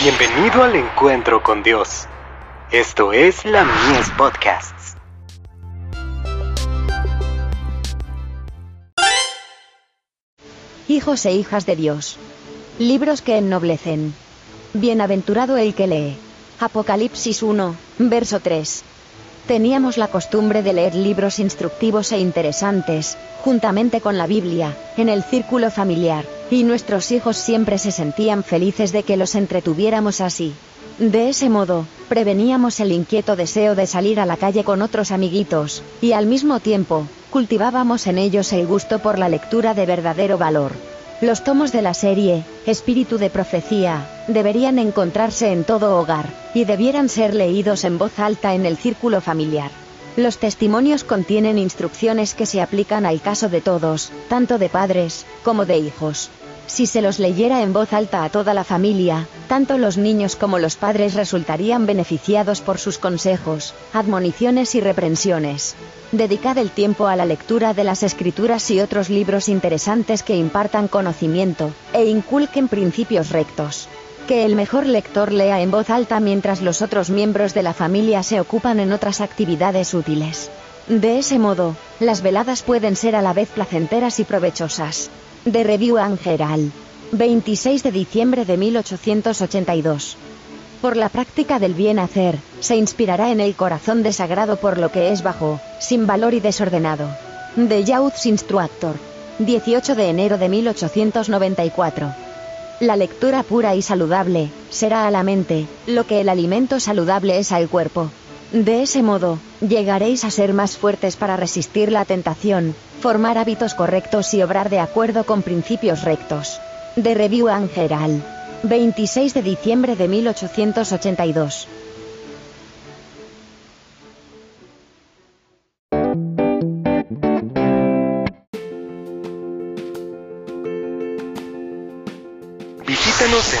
Bienvenido al encuentro con Dios. Esto es la Mies Podcasts. Hijos e hijas de Dios. Libros que ennoblecen. Bienaventurado el que lee. Apocalipsis 1, verso 3. Teníamos la costumbre de leer libros instructivos e interesantes, juntamente con la Biblia, en el círculo familiar, y nuestros hijos siempre se sentían felices de que los entretuviéramos así. De ese modo, preveníamos el inquieto deseo de salir a la calle con otros amiguitos, y al mismo tiempo, cultivábamos en ellos el gusto por la lectura de verdadero valor. Los tomos de la serie, Espíritu de Profecía, deberían encontrarse en todo hogar, y debieran ser leídos en voz alta en el círculo familiar. Los testimonios contienen instrucciones que se aplican al caso de todos, tanto de padres, como de hijos. Si se los leyera en voz alta a toda la familia, tanto los niños como los padres resultarían beneficiados por sus consejos, admoniciones y reprensiones. Dedicad el tiempo a la lectura de las escrituras y otros libros interesantes que impartan conocimiento, e inculquen principios rectos. Que el mejor lector lea en voz alta mientras los otros miembros de la familia se ocupan en otras actividades útiles. De ese modo, las veladas pueden ser a la vez placenteras y provechosas. De Review Angeral. 26 de diciembre de 1882 por la práctica del bien hacer, se inspirará en el corazón desagrado por lo que es bajo, sin valor y desordenado. De Youth's Instructor. 18 de enero de 1894. La lectura pura y saludable, será a la mente, lo que el alimento saludable es al cuerpo. De ese modo, llegaréis a ser más fuertes para resistir la tentación, formar hábitos correctos y obrar de acuerdo con principios rectos. De Review Angeral. 26 de diciembre de 1882. Visítanos en